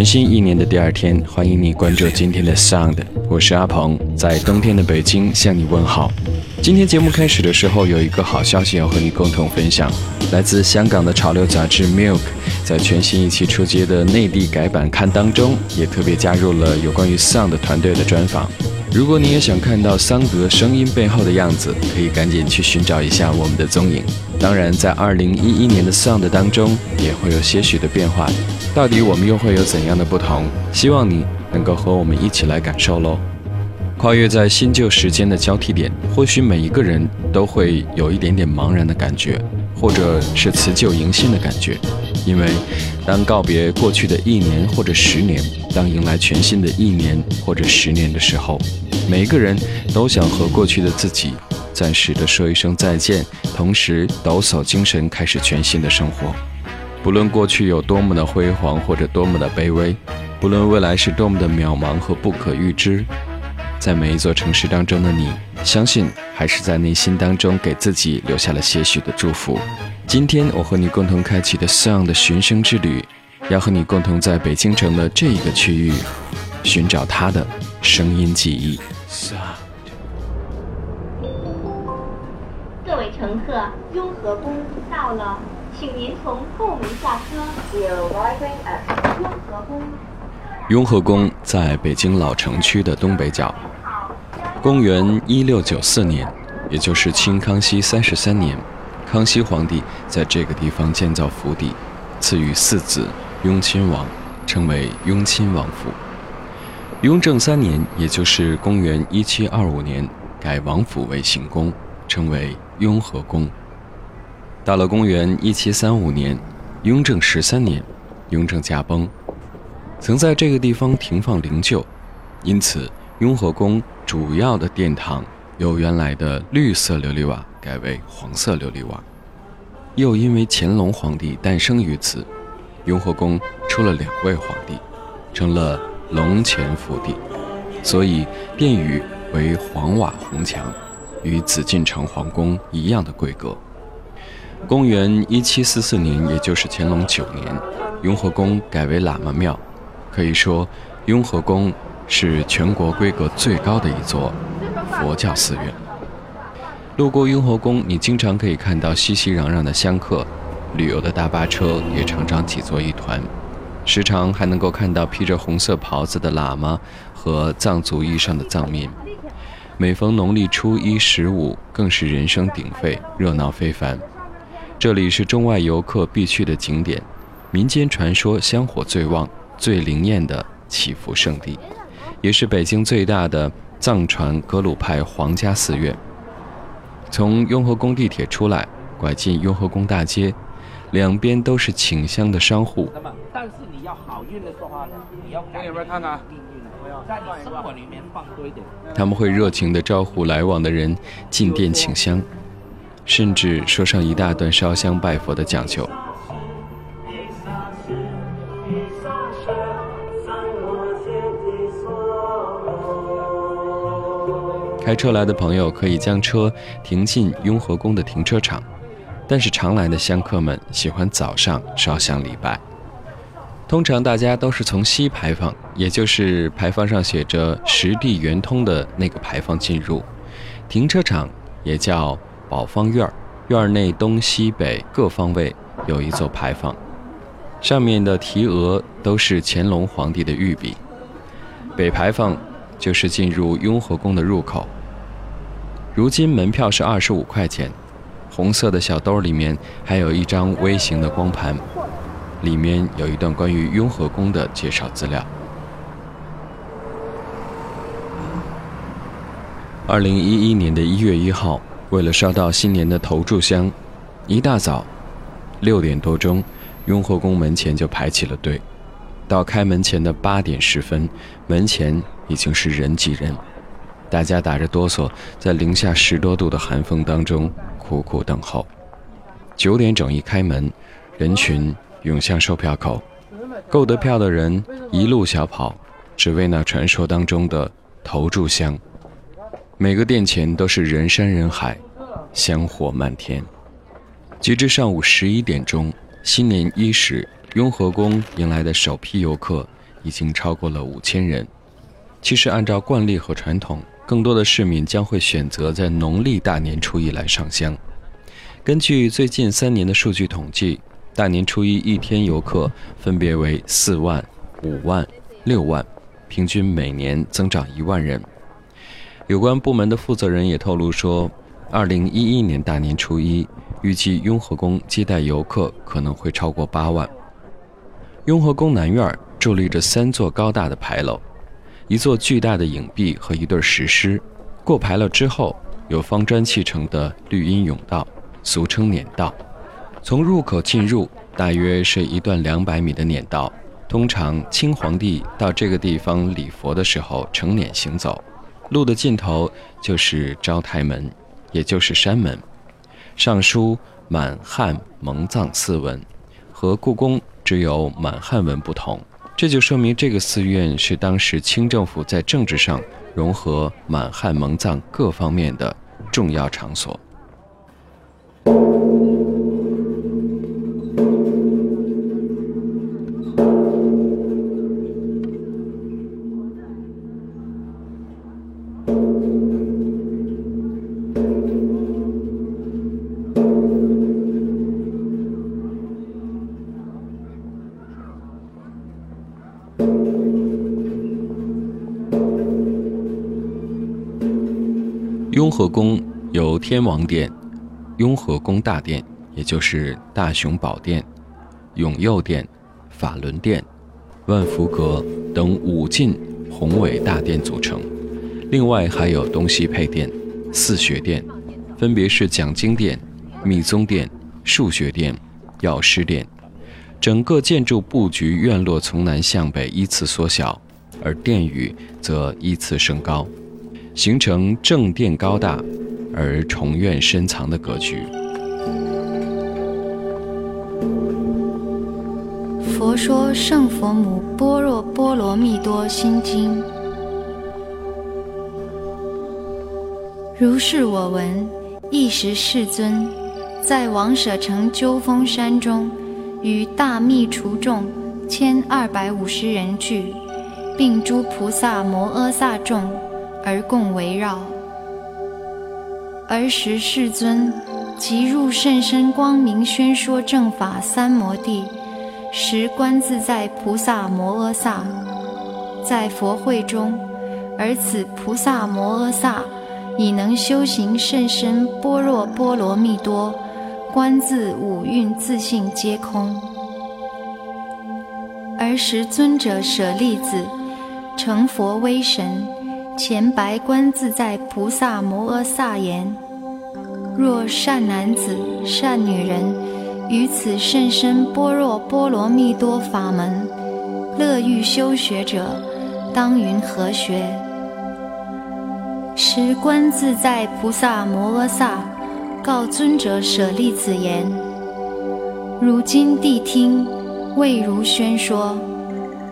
全新一年的第二天，欢迎你关注今天的 Sound，我是阿鹏，在冬天的北京向你问好。今天节目开始的时候，有一个好消息要和你共同分享，来自香港的潮流杂志 Milk，在全新一期出街的内地改版刊当中，也特别加入了有关于 Sound 团队的专访。如果你也想看到桑德声音背后的样子，可以赶紧去寻找一下我们的踪影。当然，在二零一一年的 Sound 当中，也会有些许的变化。到底我们又会有怎样的不同？希望你能够和我们一起来感受喽。跨越在新旧时间的交替点，或许每一个人都会有一点点茫然的感觉，或者是辞旧迎新的感觉。因为当告别过去的一年或者十年，当迎来全新的一年或者十年的时候，每个人都想和过去的自己暂时的说一声再见，同时抖擞精神，开始全新的生活。不论过去有多么的辉煌，或者多么的卑微，不论未来是多么的渺茫和不可预知，在每一座城市当中的你，相信还是在内心当中给自己留下了些许的祝福。今天我和你共同开启的 Sound 的寻声之旅，要和你共同在北京城的这一个区域，寻找它的声音记忆。各位乘客，雍和宫到了。请您从后门下车。雍和宫。雍和宫在北京老城区的东北角。公元一六九四年，也就是清康熙三十三年，康熙皇帝在这个地方建造府邸，赐予四子雍亲王，称为雍亲王府。雍正三年，也就是公元一七二五年，改王府为行宫，称为雍和宫。到了公元一七三五年，雍正十三年，雍正驾崩，曾在这个地方停放灵柩，因此雍和宫主要的殿堂由原来的绿色琉璃瓦改为黄色琉璃瓦。又因为乾隆皇帝诞生于此，雍和宫出了两位皇帝，成了龙潜福地，所以殿宇为黄瓦红墙，与紫禁城皇宫一样的规格。公元一七四四年，也就是乾隆九年，雍和宫改为喇嘛庙，可以说，雍和宫是全国规格最高的一座佛教寺院。路过雍和宫，你经常可以看到熙熙攘攘的香客，旅游的大巴车也常常挤作一团，时常还能够看到披着红色袍子的喇嘛和藏族衣裳的藏民。每逢农历初一、十五，更是人声鼎沸，热闹非凡。这里是中外游客必去的景点，民间传说香火最旺、最灵验的祈福圣地，也是北京最大的藏传格鲁派皇家寺院。从雍和宫地铁出来，拐进雍和宫大街，两边都是请香的商户。那么，但是你要好运的话呢，你要看看？在你生活里面放多一点。他们会热情地招呼来往的人进店请香。甚至说上一大段烧香拜佛的讲究。开车来的朋友可以将车停进雍和宫的停车场，但是常来的香客们喜欢早上烧香礼拜。通常大家都是从西牌坊，也就是牌坊上写着“实地圆通”的那个牌坊进入。停车场也叫。宝方院儿，院内东西北各方位有一座牌坊，上面的题额都是乾隆皇帝的御笔。北牌坊就是进入雍和宫的入口。如今门票是二十五块钱，红色的小兜里面还有一张微型的光盘，里面有一段关于雍和宫的介绍资料。二零一一年的一月一号。为了烧到新年的头炷香，一大早，六点多钟，雍和宫门前就排起了队。到开门前的八点十分，门前已经是人挤人，大家打着哆嗦，在零下十多度的寒风当中苦苦等候。九点整一开门，人群涌向售票口，购得票的人一路小跑，只为那传说当中的头炷香。每个店前都是人山人海，香火漫天。截至上午十一点钟，新年伊始，雍和宫迎来的首批游客已经超过了五千人。其实，按照惯例和传统，更多的市民将会选择在农历大年初一来上香。根据最近三年的数据统计，大年初一一天游客分别为四万、五万、六万，平均每年增长一万人。有关部门的负责人也透露说，二零一一年大年初一，预计雍和宫接待游客可能会超过八万。雍和宫南院伫立着三座高大的牌楼，一座巨大的影壁和一对石狮。过牌楼之后，有方砖砌成的绿荫甬道，俗称辇道。从入口进入，大约是一段两百米的辇道。通常清皇帝到这个地方礼佛的时候，乘辇行走。路的尽头就是招台门，也就是山门，上书满汉蒙藏四文，和故宫只有满汉文不同。这就说明这个寺院是当时清政府在政治上融合满汉蒙藏各方面的重要场所。天王殿、雍和宫大殿，也就是大雄宝殿、永佑殿、法轮殿、万福阁等五进宏伟大殿组成。另外还有东西配殿、四学殿，分别是讲经殿、密宗殿、数学殿、药师殿。整个建筑布局院落从南向北依次缩小，而殿宇则依次升高。形成正殿高大而重愿深藏的格局。佛说《圣佛母般若波罗蜜多心经》，如是我闻。一时世尊在王舍城鸠峰山中，与大密除众千二百五十人聚，并诸菩萨摩诃萨众。而共围绕。儿时世尊即入甚深光明宣说正法三摩地，时观自在菩萨摩诃萨在佛会中，而此菩萨摩诃萨已能修行甚深般若波罗蜜多，观自五蕴自性皆空。儿时尊者舍利子成佛威神。前白观自在菩萨摩诃萨言：若善男子、善女人于此甚深般若波罗蜜多法门，乐欲修学者，当云何学？时观自在菩萨摩诃萨告尊者舍利子言：如今谛听，未如宣说。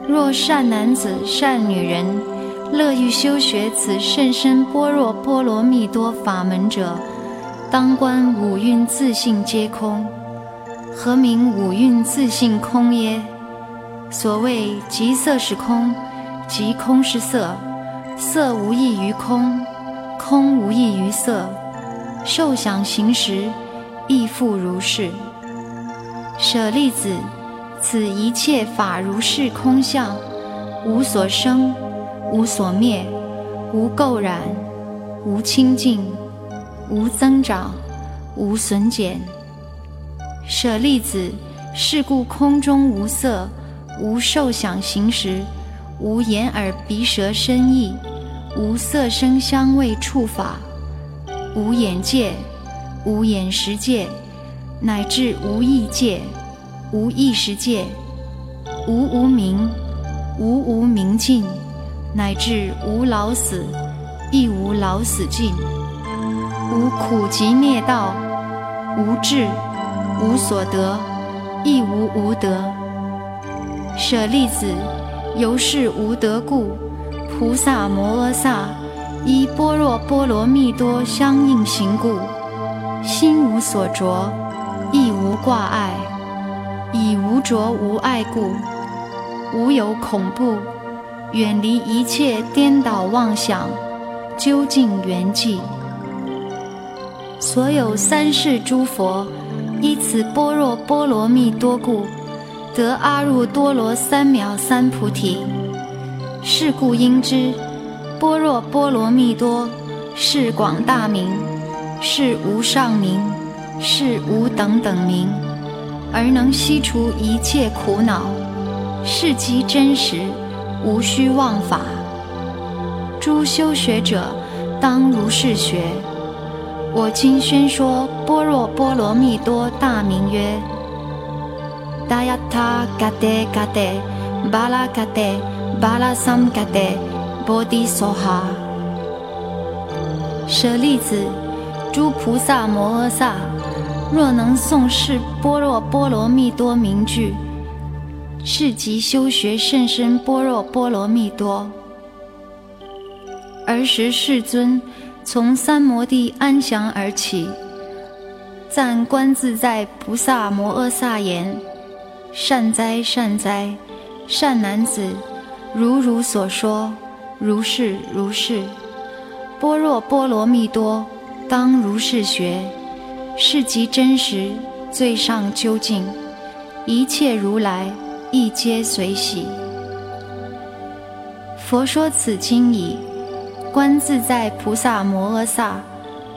若善男子、善女人。乐欲修学此甚深般若波罗蜜多法门者，当观五蕴自性皆空。何名五蕴自性空耶？所谓即色是空，即空是色，色无异于空，空无异于色，受想行识亦复如是。舍利子，此一切法如是空相，无所生。无所灭，无垢染，无清净，无增长，无损减。舍利子，是故空中无色，无受想行识，无眼耳鼻舌身意，无色声香味触法，无眼界，无眼识界，乃至无意界，无意识界，无无明，无无明尽。乃至无老死，亦无老死尽；无苦集灭道，无智，无所得，亦无无得。舍利子，由是无得故，菩萨摩诃萨依般若波罗蜜多相应行故，心无所着，亦无挂碍，以无着无碍故。无有恐怖，远离一切颠倒妄想，究竟圆寂。所有三世诸佛，依此般若波罗蜜多故，得阿耨多罗三藐三菩提。是故应知，般若波罗蜜多是广大名，是无上名，是无等等名，而能悉除一切苦恼，是即真实，无虚妄法。诸修学者，当如是学。我今宣说般若波罗蜜多大名曰：达雅他嘎德嘎德巴拉嘎德巴拉桑嘎德波迪梭哈。舍利子，诸菩萨摩诃萨，若能诵是般若波罗蜜多名句，是即修学甚深般若波罗蜜多。儿时世尊。从三摩地安详而起，赞观自在菩萨摩诃萨言：“善哉善哉，善男子，如汝所说，如是如是。般若波罗蜜多，当如是学，是即真实，最上究竟，一切如来亦皆随喜。佛说此经已。”观自在菩萨摩诃萨，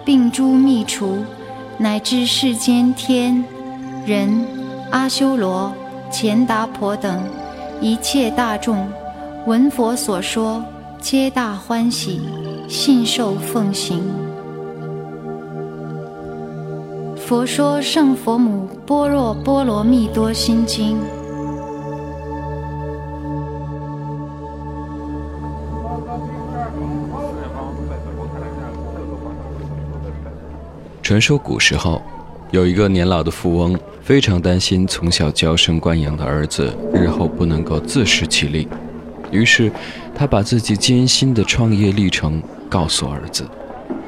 并诸密除，乃至世间天、人、阿修罗、乾达婆等一切大众，闻佛所说，皆大欢喜，信受奉行。佛说圣佛母般若波罗蜜多心经。传说古时候，有一个年老的富翁，非常担心从小娇生惯养的儿子日后不能够自食其力，于是他把自己艰辛的创业历程告诉儿子，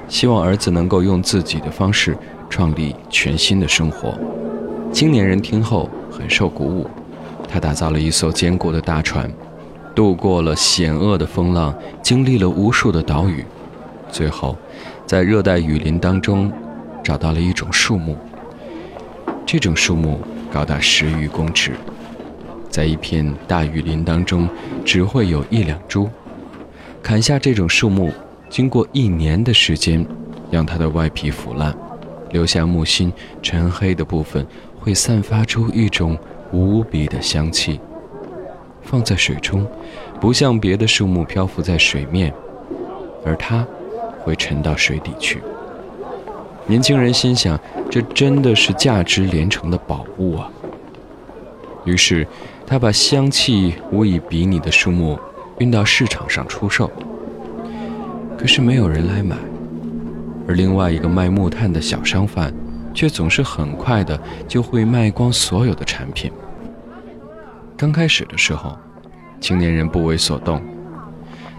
希望儿子能够用自己的方式创立全新的生活。青年人听后很受鼓舞，他打造了一艘坚固的大船，渡过了险恶的风浪，经历了无数的岛屿，最后在热带雨林当中。找到了一种树木，这种树木高达十余公尺，在一片大雨林当中，只会有一两株。砍下这种树木，经过一年的时间，让它的外皮腐烂，留下木心沉黑的部分，会散发出一种无比的香气。放在水中，不像别的树木漂浮在水面，而它会沉到水底去。年轻人心想：“这真的是价值连城的宝物啊！”于是，他把香气无以比拟的树木运到市场上出售。可是没有人来买，而另外一个卖木炭的小商贩，却总是很快的就会卖光所有的产品。刚开始的时候，青年人不为所动，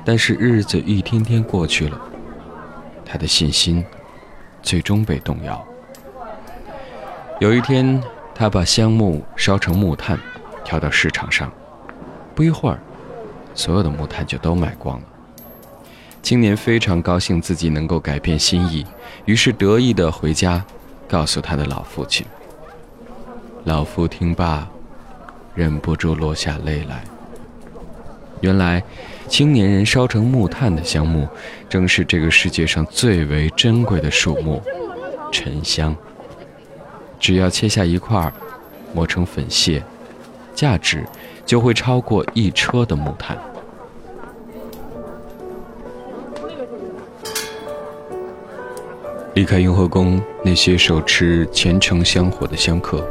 但是日子一天天过去了，他的信心。最终被动摇。有一天，他把香木烧成木炭，挑到市场上。不一会儿，所有的木炭就都卖光了。青年非常高兴自己能够改变心意，于是得意地回家，告诉他的老父亲。老父听罢，忍不住落下泪来。原来。青年人烧成木炭的香木，正是这个世界上最为珍贵的树木——沉香。只要切下一块，磨成粉屑，价值就会超过一车的木炭。离开雍和宫那些手持虔诚香火的香客，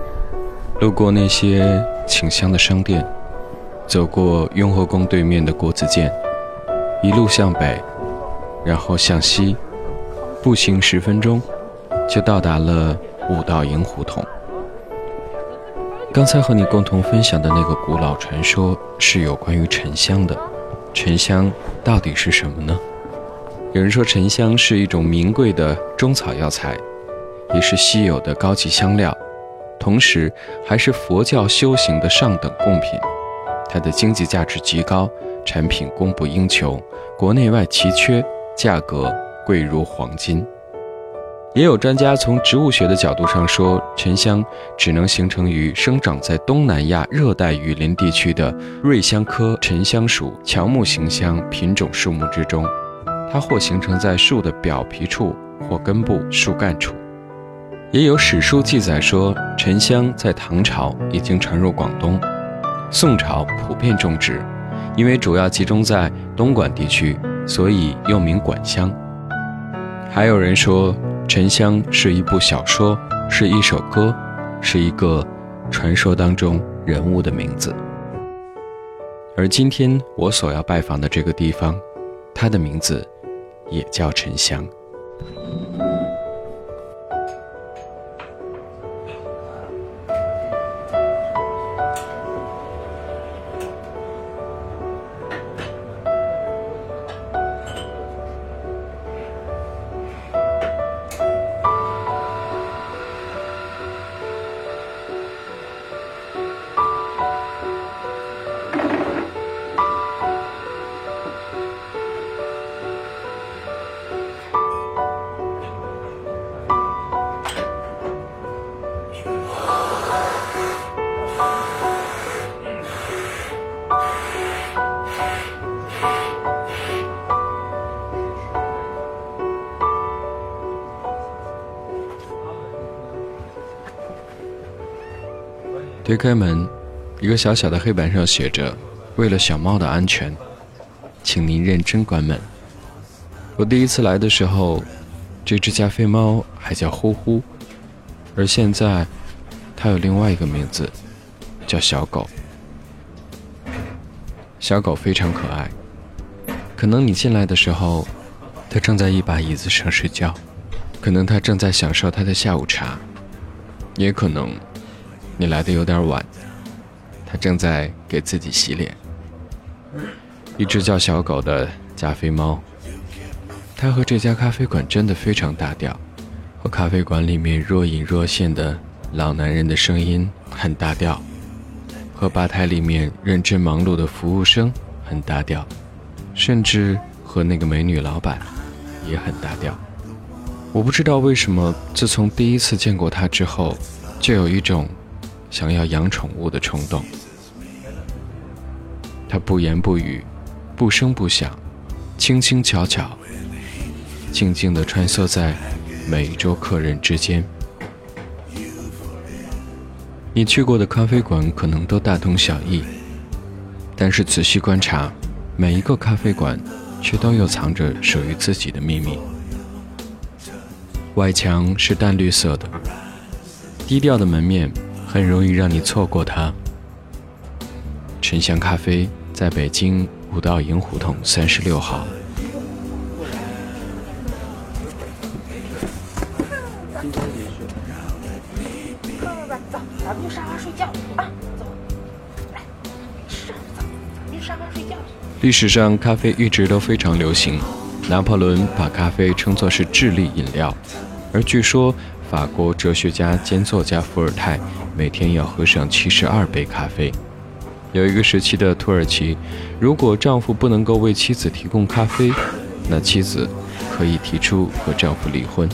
路过那些请香的商店。走过雍和宫对面的国子监，一路向北，然后向西，步行十分钟，就到达了五道营胡同。刚才和你共同分享的那个古老传说是有关于沉香的。沉香到底是什么呢？有人说沉香是一种名贵的中草药材，也是稀有的高级香料，同时还是佛教修行的上等贡品。它的经济价值极高，产品供不应求，国内外奇缺，价格贵如黄金。也有专家从植物学的角度上说，沉香只能形成于生长在东南亚热带雨林地区的瑞香科沉香属乔木型香品种树木之中，它或形成在树的表皮处，或根部、树干处。也有史书记载说，沉香在唐朝已经传入广东，宋朝普遍种植，因为主要集中在东莞地区，所以又名莞香。还有人说。沉香是一部小说，是一首歌，是一个传说当中人物的名字。而今天我所要拜访的这个地方，它的名字也叫沉香。推开门，一个小小的黑板上写着：“为了小猫的安全，请您认真关门。”我第一次来的时候，这只加菲猫还叫呼呼，而现在，它有另外一个名字，叫小狗。小狗非常可爱，可能你进来的时候，它正在一把椅子上睡觉，可能它正在享受它的下午茶，也可能。你来的有点晚，他正在给自己洗脸。一只叫小狗的加菲猫，它和这家咖啡馆真的非常搭调，和咖啡馆里面若隐若现的老男人的声音很搭调，和吧台里面认真忙碌的服务生很搭调，甚至和那个美女老板也很搭调。我不知道为什么，自从第一次见过他之后，就有一种。想要养宠物的冲动，他不言不语，不声不响，轻轻巧巧，静静地穿梭在每一桌客人之间。你去过的咖啡馆可能都大同小异，但是仔细观察，每一个咖啡馆却都有藏着属于自己的秘密。外墙是淡绿色的，低调的门面。很容易让你错过它。沉香咖啡在北京五道营胡同三十六号。走，咱们去沙发睡觉啊！走，来，去沙发睡觉。历史上，咖啡一直都非常流行。拿破仑把咖啡称作是智力饮料，而据说。法国哲学家兼作家伏尔泰每天要喝上七十二杯咖啡。有一个时期的土耳其，如果丈夫不能够为妻子提供咖啡，那妻子可以提出和丈夫离婚。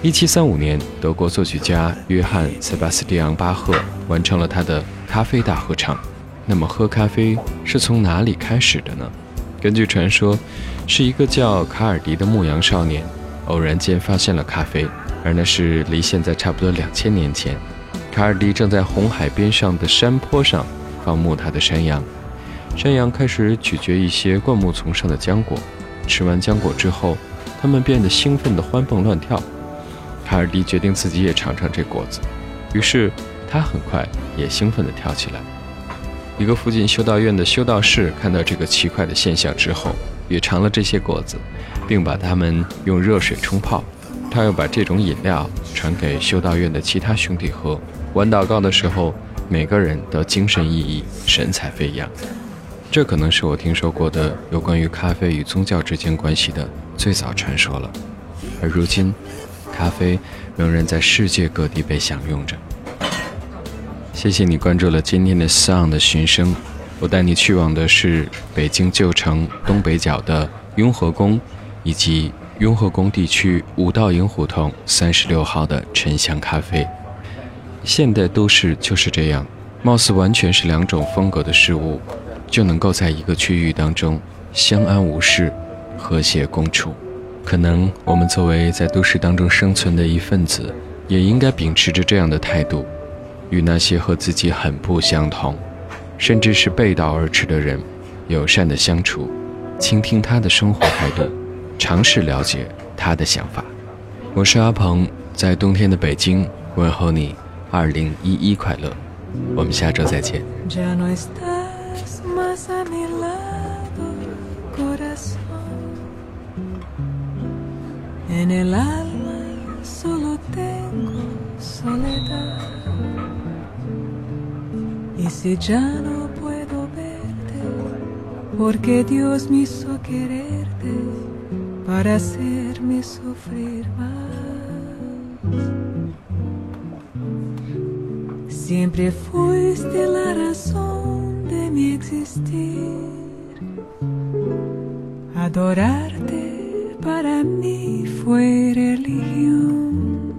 一七三五年，德国作曲家约翰·塞巴斯蒂昂·巴赫完成了他的《咖啡大合唱》。那么，喝咖啡是从哪里开始的呢？根据传说，是一个叫卡尔迪的牧羊少年偶然间发现了咖啡。而那是离现在差不多两千年前，卡尔迪正在红海边上的山坡上放牧他的山羊，山羊开始咀嚼一些灌木丛上的浆果，吃完浆果之后，它们变得兴奋地欢蹦乱跳。卡尔迪决定自己也尝尝这果子，于是他很快也兴奋地跳起来。一个附近修道院的修道士看到这个奇怪的现象之后，也尝了这些果子，并把它们用热水冲泡。他又把这种饮料传给修道院的其他兄弟喝。晚祷告的时候，每个人都精神奕奕，神采飞扬。这可能是我听说过的有关于咖啡与宗教之间关系的最早传说了。而如今，咖啡仍然在世界各地被享用着。谢谢你关注了今天的 Sound 的寻声，我带你去往的是北京旧城东北角的雍和宫，以及雍和宫地区五道营胡同三十六号的沉香咖啡。现代都市就是这样，貌似完全是两种风格的事物，就能够在一个区域当中相安无事、和谐共处。可能我们作为在都市当中生存的一份子，也应该秉持着这样的态度，与那些和自己很不相同。甚至是背道而驰的人，友善的相处，倾听他的生活态度，尝试了解他的想法。我是阿鹏，在冬天的北京问候你，二零一一快乐。我们下周再见。Para hacerme sufrir más. Siempre fuiste la razón de mi existir. Adorarte para mí fue religión.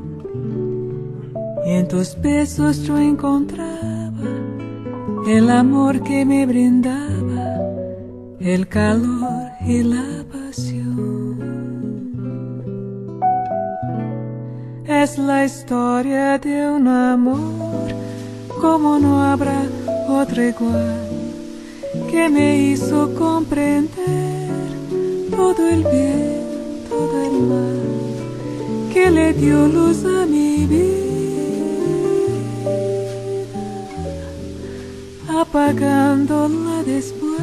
Y en tus besos yo encontraba el amor que me brindaba, el calor y la pasión. Es la historia de un amor como no habrá otro igual, que me hizo comprender todo el bien, todo el mal, que le dio luz a mi vida apagándola después.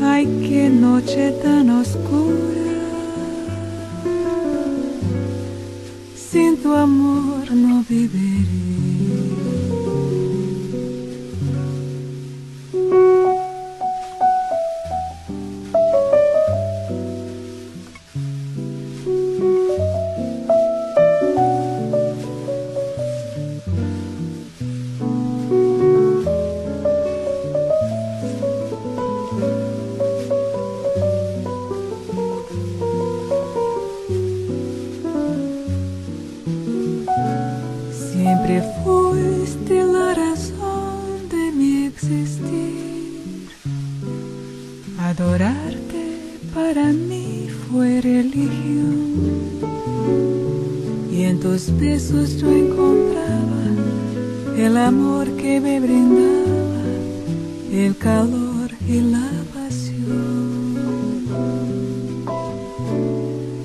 Ay, qué noche tan oscura. do amor não beberei.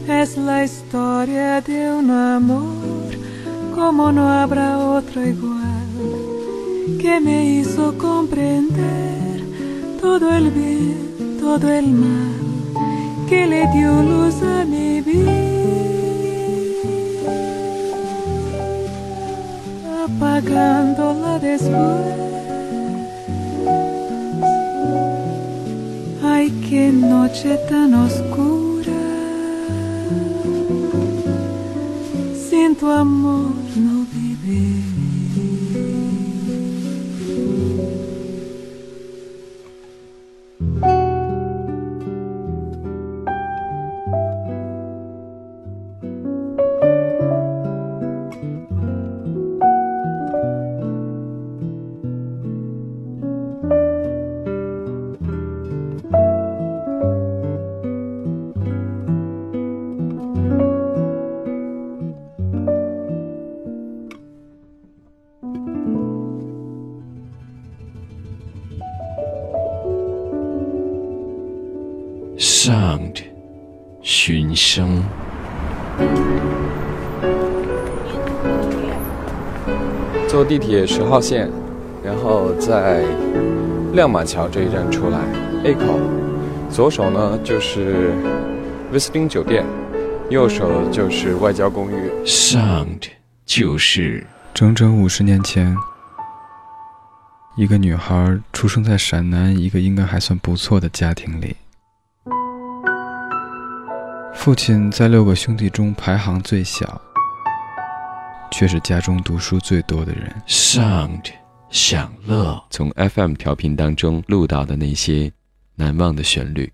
Es la historia de un amor como no habrá otro igual que me hizo comprender todo el bien todo el mal que le dio luz a mi vida, apagándola después. Qué noche tan oscura, sin tu amor no vive. 地铁十号线，然后在亮马桥这一站出来，A 口，左手呢就是威斯汀酒店，右手就是外交公寓。Sound，就是整整五十年前，一个女孩出生在陕南一个应该还算不错的家庭里。父亲在六个兄弟中排行最小，却是家中读书最多的人。Sound 享乐，从 FM 调频当中录到的那些难忘的旋律。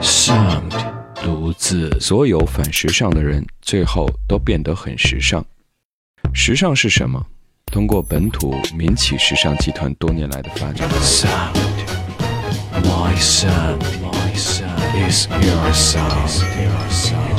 Sound 独自，所有反时尚的人，最后都变得很时尚。时尚是什么？通过本土民企时尚集团多年来的发展，Sound。My son, my son is your son. Is your son.